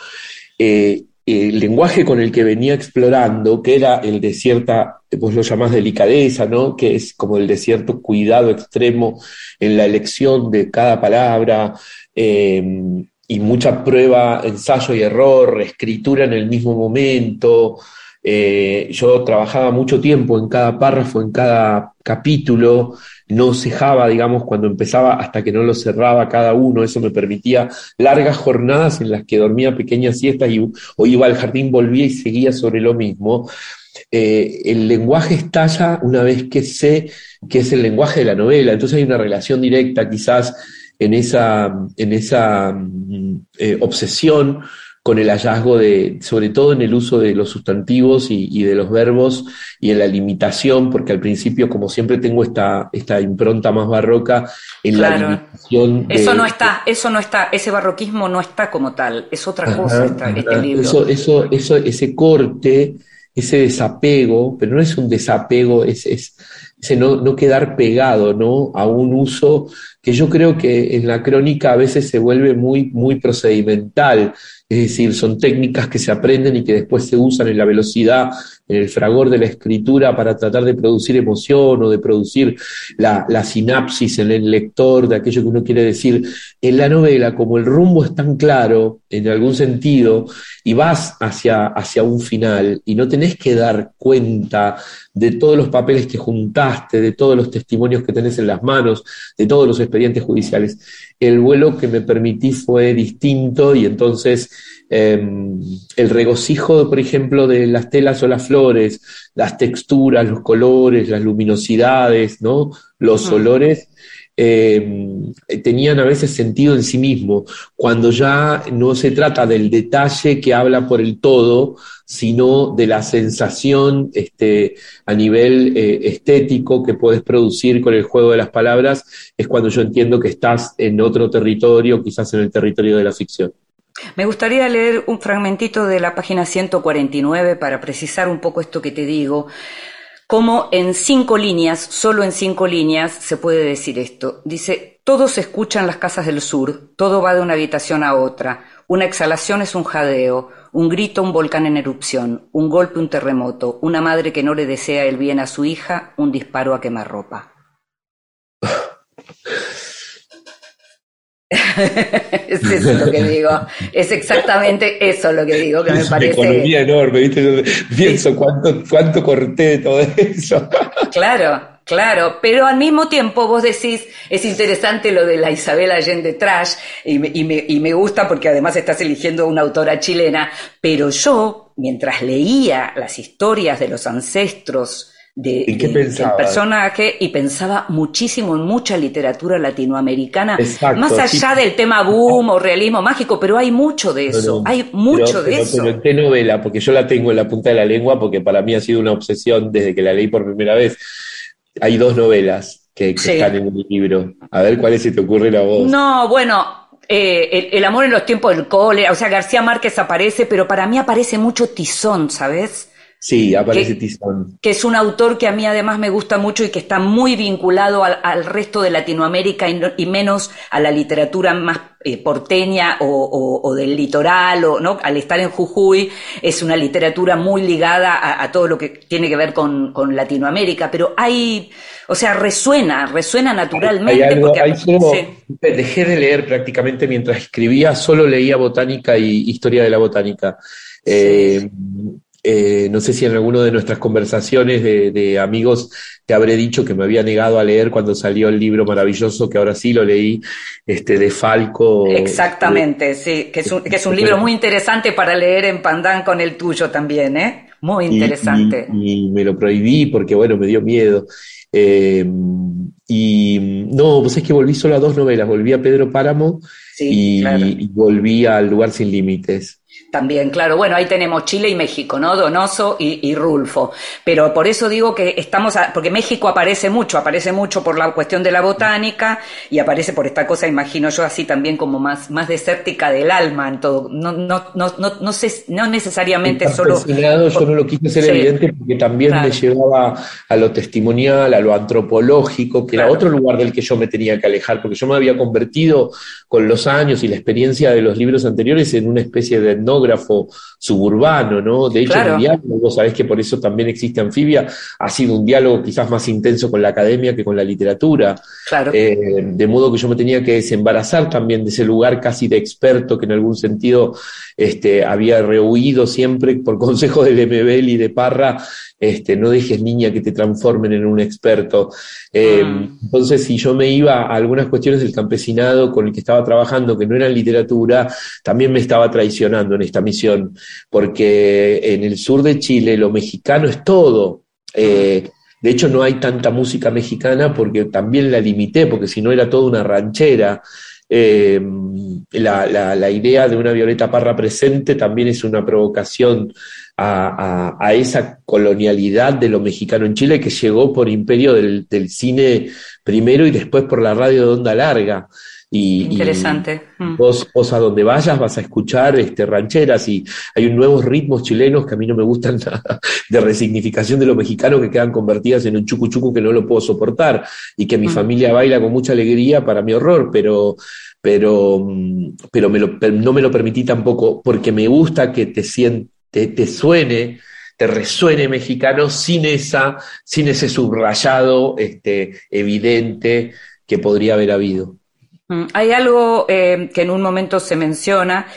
eh, el lenguaje con el que venía explorando, que era el de cierta, vos lo llamás delicadeza, ¿no? que es como el de cierto cuidado extremo en la elección de cada palabra, eh, y mucha prueba, ensayo y error, escritura en el mismo momento. Eh, yo trabajaba mucho tiempo en cada párrafo, en cada capítulo, no cejaba, digamos, cuando empezaba hasta que no lo cerraba cada uno, eso me permitía largas jornadas en las que dormía pequeñas siestas y o iba al jardín, volvía y seguía sobre lo mismo. eh, el lenguaje estalla una vez que sé que es el lenguaje de la novela. Entonces hay una relación directa quizás en esa, en esa mm, eh, obsesión con el hallazgo de, sobre todo en el uso de los sustantivos y, de los verbos y en la limitación, porque al principio, como siempre, tengo esta, esta impronta más barroca en la limitación. eso no está, eso no está, ese barroquismo no está como tal, es otra cosa este libro. Eso, eso, eso, ese corte, ese desapego, pero no es un desapego, es, es ese no, no quedar pegado ¿no? a un uso que yo creo que en la crónica a veces se vuelve muy, muy procedimental, es decir, son técnicas que se aprenden y que después se usan en la velocidad, en el fragor de la escritura para tratar de producir emoción o de producir la, sinapsis en el lector de aquello que uno quiere decir. En la novela, como el rumbo es tan claro, en algún sentido, y vas hacia, hacia un final y no tenés que dar cuenta de todos los papeles que juntaste, de todos los testimonios que tenés en las manos, de todos los expedientes judiciales. El vuelo que me permití fue distinto y entonces em, el regocijo, por ejemplo, de las telas o las flores, las texturas, los colores, las luminosidades, ¿no? los olores, em, tenían a veces sentido en sí mismo, cuando ya no se trata del detalle que habla por el todo, sino de la sensación este, a nivel eh, estético que puedes producir con el juego de las palabras, es cuando yo entiendo que estás en otro territorio, quizás en el territorio de la ficción. Me gustaría leer un fragmentito de la página 149 para precisar un poco esto que te digo. Como en cinco líneas, solo en cinco líneas, se puede decir esto. Dice, todos escuchan las casas del sur, todo va de una habitación a otra, una exhalación es un jadeo, un grito, un volcán en erupción, un golpe, un terremoto, una madre que no le desea el bien a su hija, un disparo a quemarropa. es eso lo que digo. Es exactamente eso lo que digo, que me parece. Una economía enorme, ¿viste? pienso cuánto, cuánto corté todo eso. claro. Claro, pero al mismo tiempo vos decís, es interesante lo de la Isabel Allende Trash, y me, y me, y me gusta porque además estás eligiendo una autora chilena, pero yo, mientras leía las historias de los ancestros de, del personaje y pensaba muchísimo en mucha literatura latinoamericana, más allá del tema boom o realismo mágico, pero hay mucho de eso, hay mucho de eso. Pero qué novela, porque yo la tengo en la punta de la lengua, porque para mí ha sido una obsesión desde que la leí por primera vez hay dos novelas que, están en el libro. A ver cuál se te ocurre la voz. No, bueno, eh, el, amor en los tiempos del cole, o sea, García Márquez aparece, pero para mí aparece mucho Tizón, ¿sabes? Sí, aparece Tizón. Que es un autor que a mí además me gusta mucho y que está muy vinculado al, resto de Latinoamérica y, menos a la literatura más eh, porteña o, del litoral, o, ¿no? Al estar en Jujuy, es una literatura muy ligada a, todo lo que tiene que ver con, Latinoamérica, pero hay, o sea, resuena, resuena naturalmente. Dejé de leer prácticamente mientras escribía, solo leía botánica y historia de la botánica. Eh, eh, no sé si en alguna de nuestras conversaciones de, amigos te habré dicho que me había negado a leer cuando salió el libro maravilloso, que ahora sí lo leí, este, de Falco. Exactamente, sí, que es, un, que es un libro muy interesante para leer en Pandán con el tuyo también, ¿eh? Muy interesante. Y, me lo prohibí porque, bueno, me dio miedo. Eh, y no, pues es que volví solo a dos novelas, volví a Pedro Páramo y, y volví al Lugar Sin Límites. También, claro. Bueno, ahí tenemos Chile y México, ¿no? Donoso y, Rulfo. Pero por eso digo que estamos, porque México aparece mucho, aparece mucho por la cuestión de la botánica y aparece por esta cosa, imagino yo, así también como más, más desértica del alma en todo. No, no, no, no, no, sé, no necesariamente solo. yo no lo quise ser evidente porque también me llevaba a lo testimonial, a lo antropológico, que era otro lugar del que yo me tenía que alejar, porque yo me había convertido con los años y la experiencia de los libros anteriores en una especie de suburbano, ¿no? De hecho, el diálogo, vos sabés que por eso también existe Anfibia, ha sido un diálogo quizás más intenso con la academia que con la literatura. Claro. Eh, de modo que yo me tenía que desembarazar también de ese lugar casi de experto que en algún sentido este, había rehuido siempre por consejo de Lemebel y de Parra, este, no dejes niña que te transformen en un experto. Eh, mm. Entonces, si yo me iba a algunas cuestiones del campesinado con el que estaba trabajando, que no eran literatura, también me estaba traicionando. en esta misión, porque en el sur de Chile lo mexicano es todo. Eh, de hecho, no hay tanta música mexicana porque también la limité, porque si no era toda una ranchera. Eh, la, idea de una Violeta Parra presente también es una provocación a, esa colonialidad de lo mexicano en Chile que llegó por imperio del cine primero y después por la radio de onda larga. Interesante. Mm. vos, a donde vayas vas a escuchar este, rancheras y hay nuevos ritmos chilenos que a mí no me gustan nada, de resignificación de lo mexicano que quedan convertidas en un chucu chucu que no lo puedo soportar y que mi mm. familia baila con mucha alegría para mi horror, pero, pero, mm, pero no me lo permití tampoco porque me gusta que te, siente, te suene te resuene mexicano sin esa, sin ese subrayado este, evidente que podría haber habido. Hay algo eh, que en un momento se menciona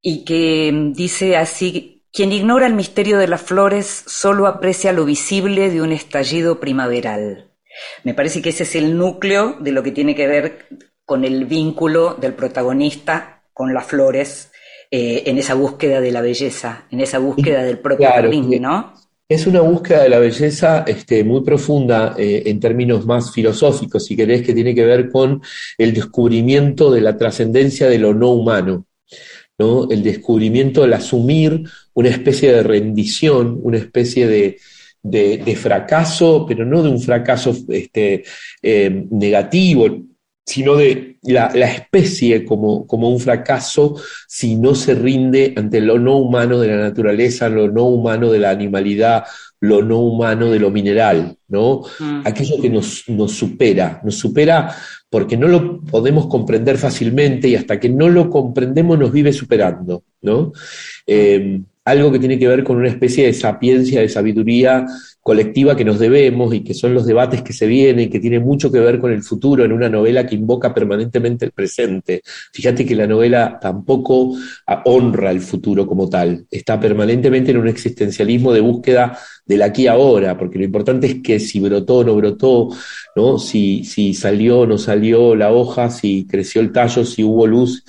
y que dice así, quien ignora el misterio de las flores solo aprecia lo visible de un estallido primaveral. Me parece que ese es el núcleo de lo que tiene que ver con el vínculo del protagonista con las flores eh, en esa búsqueda de la belleza, en esa búsqueda del propio jardín, ¿no? Es una búsqueda de la belleza este, muy profunda eh, en términos más filosóficos, si querés, que tiene que ver con el descubrimiento de la trascendencia de lo no humano, ¿no? el descubrimiento del asumir una especie de rendición, una especie de, fracaso, pero no de un fracaso este, eh, negativo, sino de la, especie como, como, un fracaso si no se rinde ante lo no humano de la naturaleza, lo no humano de la animalidad, lo no humano de lo mineral, ¿no? Mm. Aquello que nos, nos, supera, nos supera porque no lo podemos comprender fácilmente y hasta que no lo comprendemos nos vive superando, ¿no? Eh, algo que tiene que ver con una especie de sapiencia, de sabiduría colectiva que nos debemos y que son los debates que se vienen, que tiene mucho que ver con el futuro en una novela que invoca permanentemente el presente. Fíjate que la novela tampoco honra el futuro como tal, está permanentemente en un existencialismo de búsqueda del aquí ahora, porque lo importante es que si brotó o no brotó, ¿no? Si salió o no salió la hoja, si creció el tallo, si hubo luz,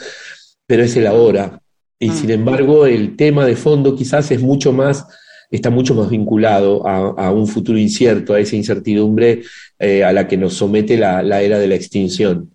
pero es el ahora. Y mm. sin embargo, el tema de fondo quizás es mucho más, está mucho más vinculado a, un futuro incierto, a esa incertidumbre eh, a la que nos somete la, era de la extinción.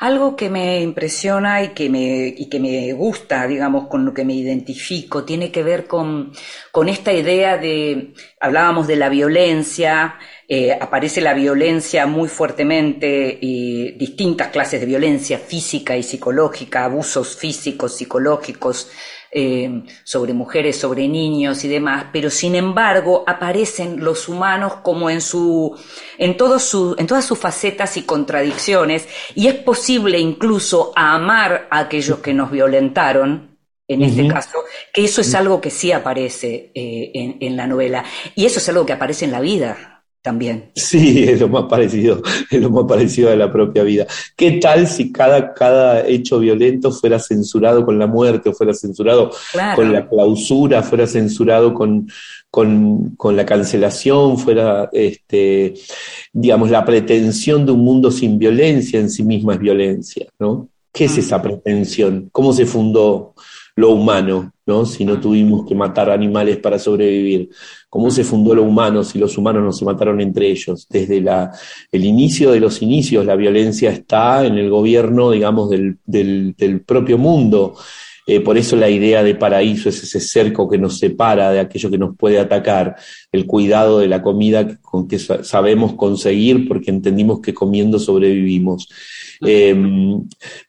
Algo que me impresiona y que me, y que me gusta, digamos, con lo que me identifico, tiene que ver con, con esta idea de, hablábamos de la violencia, eh, aparece la violencia muy fuertemente y distintas clases de violencia física y psicológica, abusos físicos, psicológicos, eh, sobre mujeres, sobre niños y demás, pero sin embargo aparecen los humanos como en su, en su, en todas sus facetas y contradicciones, y es posible incluso amar a aquellos que nos violentaron, en este caso, que eso es algo que sí aparece eh, en, en la novela, y eso es algo que aparece en la vida también. Sí, es lo más parecido, es lo más parecido a la propia vida. ¿Qué tal si cada, cada hecho violento fuera censurado con la muerte, o fuera censurado con la clausura, fuera censurado con, con, con, la cancelación, fuera, este, digamos, la pretensión de un mundo sin violencia en sí misma es violencia, ¿no? ¿Qué es mm. esa pretensión? ¿Cómo se fundó lo humano, ¿no? Si no mm. tuvimos que matar animales para sobrevivir cómo se fundó lo humano si los humanos no se mataron entre ellos. Desde la, el inicio de los inicios, la violencia está en el gobierno, digamos, del, del, propio mundo. Eh, por eso la idea de paraíso es ese cerco que nos separa de aquello que nos puede atacar, el cuidado de la comida con que sabemos conseguir porque entendimos que comiendo sobrevivimos. Eh,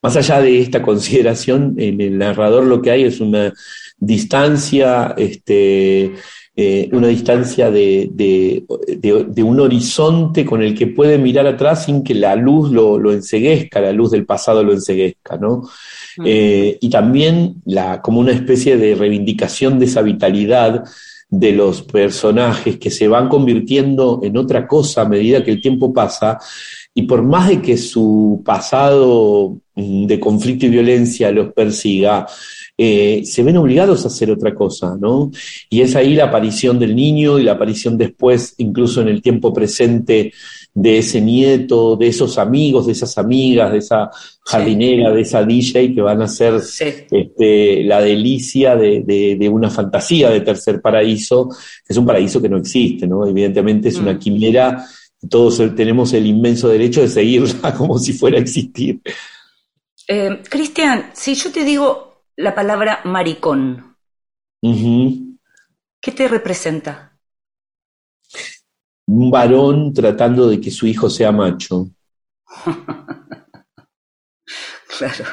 más allá de esta consideración, en el narrador lo que hay es una distancia, este, eh, una distancia de, un horizonte con el que puede mirar atrás sin que la luz lo, lo enseguezca, la luz del pasado lo enseguezca, ¿no? Eh, y también la, como una especie de reivindicación de esa vitalidad de los personajes que se van convirtiendo en otra cosa a medida que el tiempo pasa, y por más de que su pasado mm, de conflicto y violencia los persiga, eh, se ven obligados a hacer otra cosa, ¿no? Y es ahí la aparición del niño y la aparición después, incluso en el tiempo presente, de ese nieto, de esos amigos, de esas amigas, de esa jardinera, de esa DJ que van a ser este, la delicia de, una fantasía de tercer paraíso, que es un paraíso que no existe, ¿no? Evidentemente es una mm. quimera, todos tenemos el inmenso derecho de seguirla como si fuera a existir. Eh, Cristian, si yo te digo la palabra maricón, ¿qué te representa? Un varón tratando de que su hijo sea macho. claro.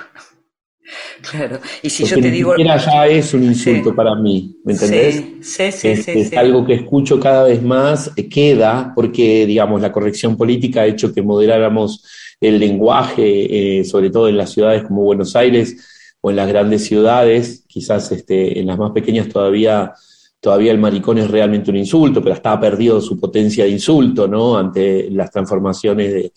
Claro. Y si yo te digo. ya es un insulto para mí, ¿me entendés? Sí, sí, sí, es, algo que escucho cada vez más, eh, queda, porque, digamos, la corrección política ha hecho que moderáramos el lenguaje, eh, sobre todo en las ciudades como Buenos Aires o en las grandes ciudades, quizás este, en las más pequeñas todavía todavía el maricón es realmente un insulto, pero estaba perdido su potencia de insulto, ¿no? Ante las transformaciones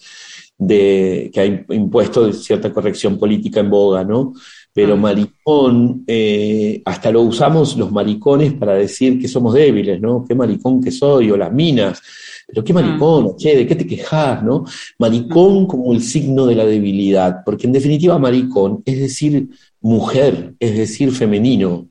de, que ha impuesto cierta corrección política en boga, ¿no? Pero mm. maricón, eh, hasta lo usamos los maricones para decir que somos débiles, ¿no? Qué maricón que soy, o las minas. Pero qué maricón, mm. che, ¿de qué te quejas, no? Maricón mm. como el signo de la debilidad, porque en definitiva maricón es decir mujer, es decir femenino,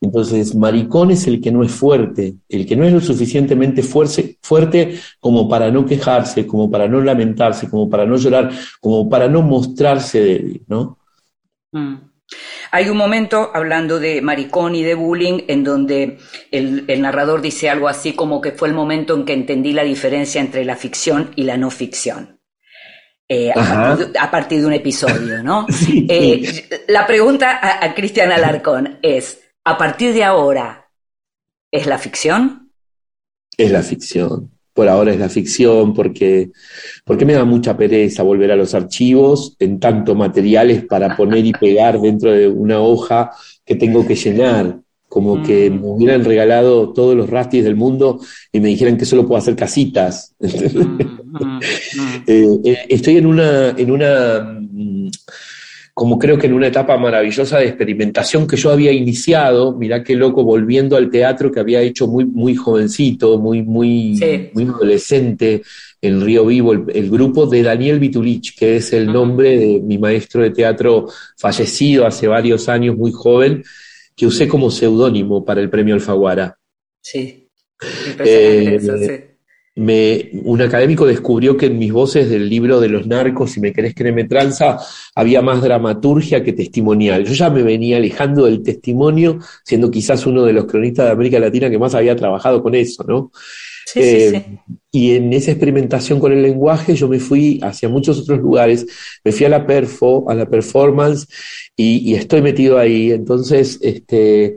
entonces, maricón es el que no es fuerte, el que no es lo suficientemente fuerte como para no quejarse, como para no lamentarse, como para no llorar, como para no mostrarse débil, ¿no? Mm. Hay un momento, hablando de maricón y de bullying, en donde el, narrador dice algo así como que fue el momento en que entendí la diferencia entre la ficción y la no ficción. Eh, a, partir de, un episodio, ¿no? Eh, la pregunta a Cristian Alarcón es, a partir de ahora, ¿es la ficción? Es la ficción. Por ahora es la ficción porque, porque me da mucha pereza volver a los archivos en tanto materiales para poner y pegar dentro de una hoja que tengo que llenar como que mm. me hubieran regalado todos los rastis del mundo y me dijeran que solo puedo hacer casitas. Mm, mm, eh, eh, estoy en una, en una como creo que en una etapa maravillosa de experimentación que yo había iniciado, mirá qué loco, volviendo al teatro que había hecho muy, muy jovencito, muy, muy, muy adolescente, en Río Vivo, el, grupo de Daniel Vitulich, que es el nombre de mi maestro de teatro fallecido hace varios años, muy joven, que usé como seudónimo para el premio Alfaguara. Sí. Eh, sí me, un académico descubrió que en mis voces del libro de los narcos, si me querés que me tranza, había más dramaturgia que testimonial. Yo ya me venía alejando del testimonio, siendo quizás uno de los cronistas de América Latina que más había trabajado con eso, ¿no? Eh, y en esa experimentación con el lenguaje yo me fui hacia muchos otros lugares, me fui a la perfo, a la performance, y, y estoy metido ahí. Entonces, este,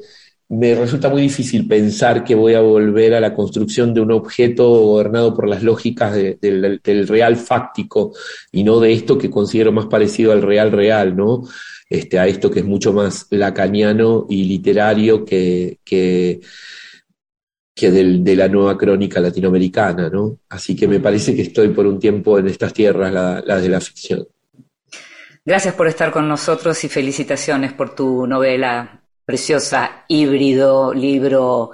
me resulta muy difícil pensar que voy a volver a la construcción de un objeto gobernado por las lógicas del, real fáctico y no de esto que considero más parecido al real real, ¿no? Este, a esto que es mucho más lacaniano y literario que, que, de la nueva crónica latinoamericana, ¿no? Así que me parece que estoy por un tiempo en estas tierras, las de la ficción. Gracias por estar con nosotros y felicitaciones por tu novela preciosa, híbrido, libro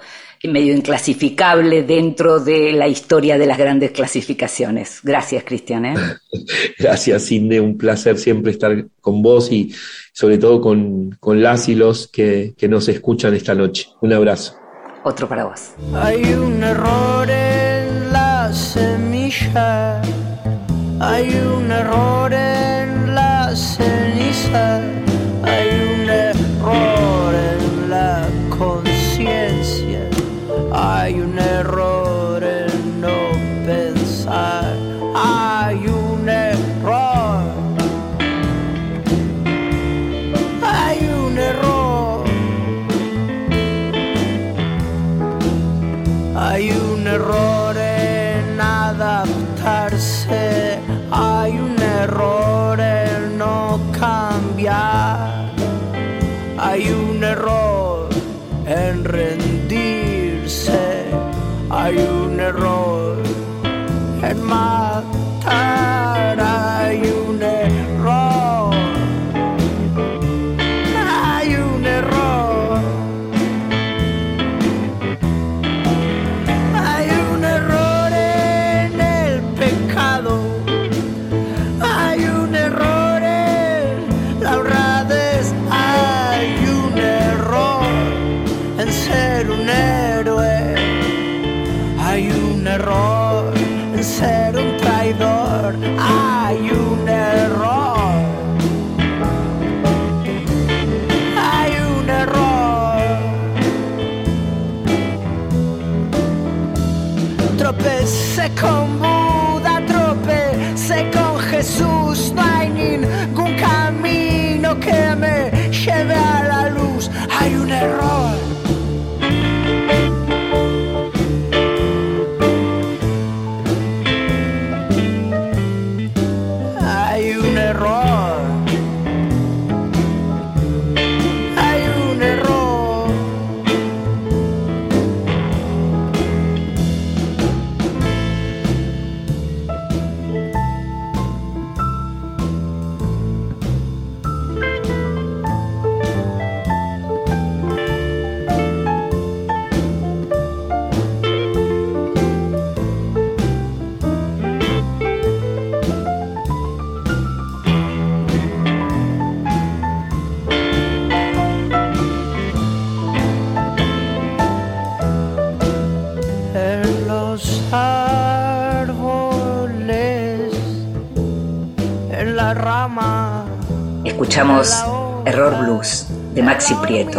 medio inclasificable dentro de la historia de las grandes clasificaciones. Gracias, Cristian. ¿eh? Gracias, Inde. Un placer siempre estar con vos y sobre todo con, con las y los que, que nos escuchan esta noche. Un abrazo. Otro para vos. Hay un error en la semilla. Hay un error en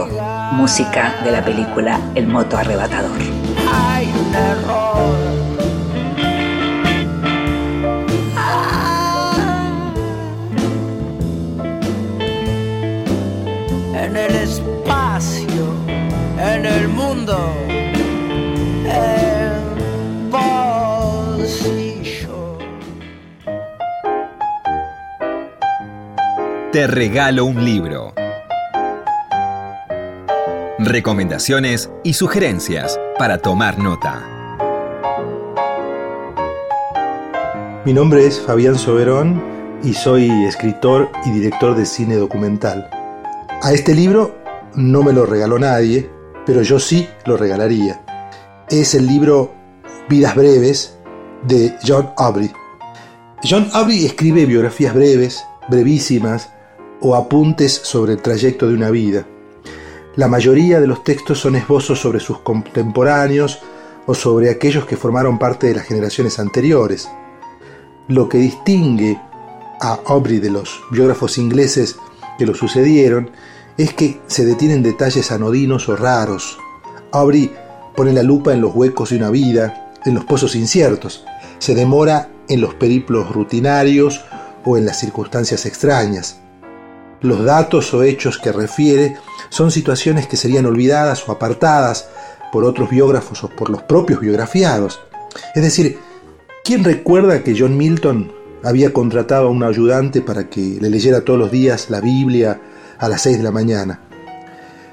Música de la película El Moto Arrebatador. Hay un error. Ah. En el espacio, en el mundo, el bolsillo. Te regalo un libro. Recomendaciones y sugerencias para tomar nota. Mi nombre es Fabián Soberón y soy escritor y director de cine documental. A este libro no me lo regaló nadie, pero yo sí lo regalaría. Es el libro Vidas Breves de John Aubrey. John Aubrey escribe biografías breves, brevísimas o apuntes sobre el trayecto de una vida. La mayoría de los textos son esbozos sobre sus contemporáneos o sobre aquellos que formaron parte de las generaciones anteriores. Lo que distingue a Aubrey de los biógrafos ingleses que lo sucedieron es que se detienen detalles anodinos o raros. Aubrey pone la lupa en los huecos de una vida, en los pozos inciertos. Se demora en los periplos rutinarios o en las circunstancias extrañas. Los datos o hechos que refiere son situaciones que serían olvidadas o apartadas por otros biógrafos o por los propios biografiados. Es decir, ¿quién recuerda que John Milton había contratado a un ayudante para que le leyera todos los días la Biblia a las 6 de la mañana?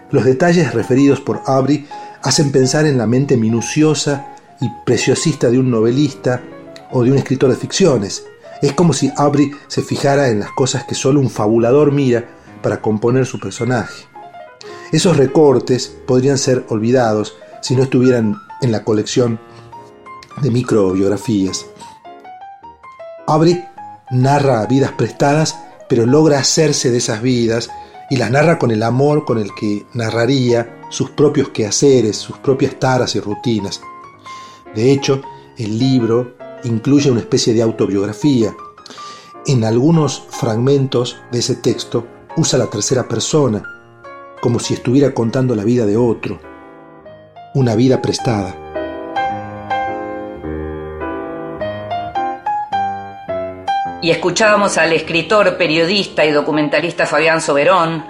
Los detalles referidos por Aubrey hacen pensar en la mente minuciosa y preciosista de un novelista o de un escritor de ficciones. Es como si Aubrey se fijara en las cosas que solo un fabulador mira para componer su personaje. Esos recortes podrían ser olvidados si no estuvieran en la colección de microbiografías. Aubrey narra vidas prestadas, pero logra hacerse de esas vidas y las narra con el amor con el que narraría sus propios quehaceres, sus propias taras y rutinas. De hecho, el libro incluye una especie de autobiografía. En algunos fragmentos de ese texto usa la tercera persona, como si estuviera contando la vida de otro, una vida prestada. Y escuchábamos al escritor, periodista y documentalista Fabián Soberón,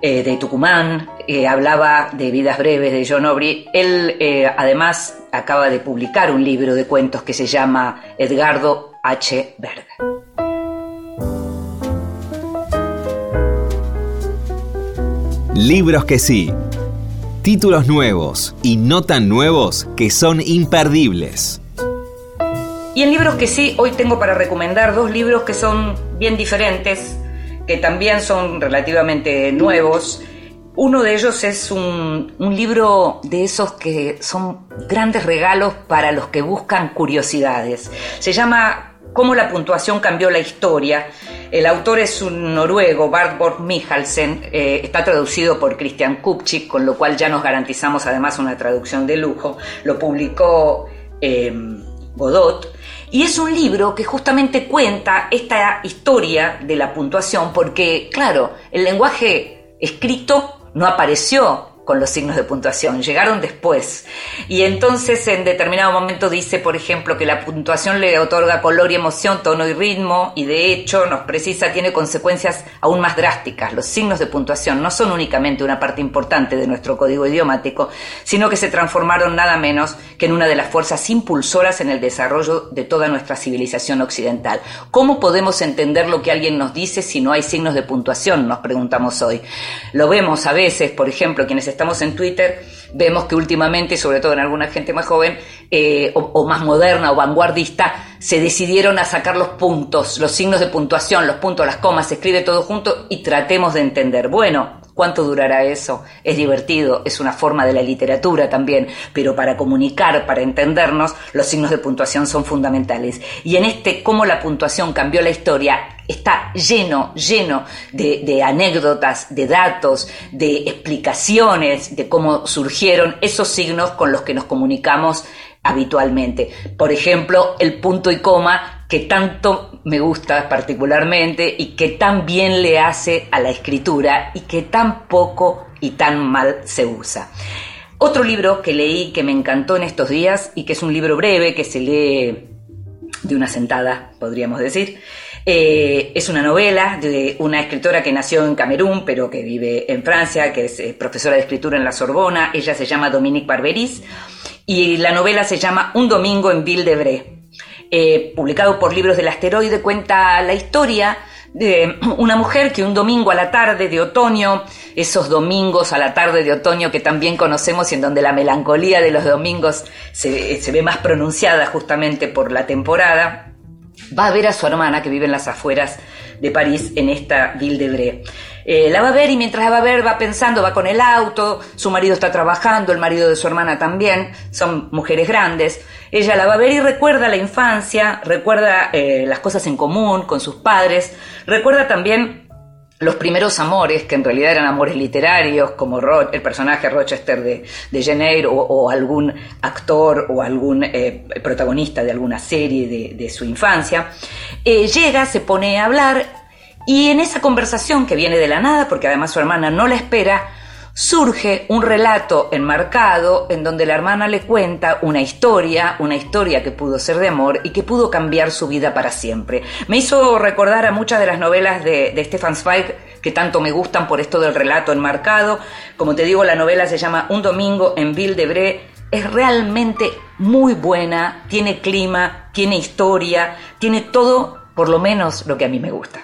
eh, de Tucumán, eh, hablaba de Vidas Breves de John Aubrey. Él eh, además acaba de publicar un libro de cuentos que se llama Edgardo H. Verde. Libros que sí. Títulos nuevos y no tan nuevos que son imperdibles. Y en libros que sí, hoy tengo para recomendar dos libros que son bien diferentes, que también son relativamente nuevos. Uno de ellos es un, libro de esos que son grandes regalos para los que buscan curiosidades. Se llama Cómo la puntuación cambió la historia. El autor es un noruego, Bart Borg Mihalsen. Eh, está traducido por Christian Kupchik, con lo cual ya nos garantizamos además una traducción de lujo. Lo publicó... Eh, Godot, y es un libro que justamente cuenta esta historia de la puntuación, porque, claro, el lenguaje escrito no apareció con los signos de puntuación, llegaron después. Y entonces en determinado momento dice, por ejemplo, que la puntuación le otorga color y emoción, tono y ritmo, y de hecho nos precisa, tiene consecuencias aún más drásticas. Los signos de puntuación no son únicamente una parte importante de nuestro código idiomático, sino que se transformaron nada menos que en una de las fuerzas impulsoras en el desarrollo de toda nuestra civilización occidental. ¿Cómo podemos entender lo que alguien nos dice si no hay signos de puntuación? Nos preguntamos hoy. Lo vemos a veces, por ejemplo, quienes estamos en Twitter, vemos que últimamente, sobre todo en alguna gente más joven eh, o, más moderna o vanguardista, se decidieron a sacar los puntos, los signos de puntuación, los puntos, las comas, se escribe todo junto y tratemos de entender. Bueno, ¿Cuánto durará eso? Es divertido, es una forma de la literatura también, pero para comunicar, para entendernos, los signos de puntuación son fundamentales. Y en este cómo la puntuación cambió la historia, está lleno, lleno de, anécdotas, de datos, de explicaciones de cómo surgieron esos signos con los que nos comunicamos habitualmente. Por ejemplo, el punto y coma que tanto me gusta particularmente y que tan bien le hace a la escritura y que tan poco y tan mal se usa. Otro libro que leí que me encantó en estos días y que es un libro breve que se lee de una sentada, podríamos decir, eh, es una novela de una escritora que nació en Camerún, pero que vive en Francia, que es eh, profesora de escritura en la Sorbona. Ella se llama Dominique Barberis y la novela se llama Un domingo en Ville de eh, publicado por Libros del Asteroide, cuenta la historia de una mujer que un domingo a la tarde de otoño, esos domingos a la tarde de otoño que también conocemos y en donde la melancolía de los domingos se, se ve más pronunciada justamente por la temporada, va a ver a su hermana que vive en las afueras de París, en esta Ville de Bray. Eh, la va a ver y mientras la va a ver va pensando, va con el auto, su marido está trabajando, el marido de su hermana también, son mujeres grandes. Ella la va a ver y recuerda la infancia, recuerda eh, las cosas en común con sus padres, recuerda también los primeros amores, que en realidad eran amores literarios, como el personaje Rochester de, de o, algún actor o algún eh, protagonista de alguna serie de, su infancia, llega, se pone a hablar y en esa conversación que viene de la nada, porque además su hermana no la espera, surge un relato enmarcado en donde la hermana le cuenta una historia, una historia que pudo ser de amor y que pudo cambiar su vida para siempre. Me hizo recordar a muchas de las novelas de, de Stefan Zweig que tanto me gustan por esto del relato enmarcado. Como te digo, la novela se llama Un domingo en Ville. Es realmente muy buena, tiene clima, tiene historia, tiene todo, por lo menos lo que a mí me gusta.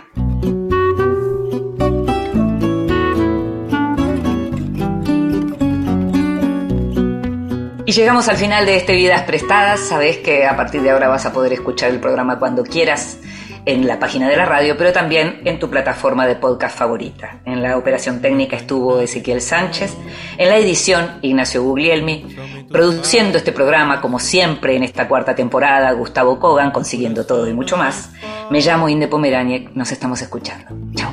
Y llegamos al final de este Vidas Prestadas. Sabes que a partir de ahora vas a poder escuchar el programa cuando quieras en la página de la radio, pero también en tu plataforma de podcast favorita. En la operación técnica estuvo Ezequiel Sánchez, en la edición Ignacio Guglielmi, produciendo este programa como siempre en esta cuarta temporada Gustavo Kogan, consiguiendo todo y mucho más. Me llamo Inde Pomeraniec, nos estamos escuchando. Chao.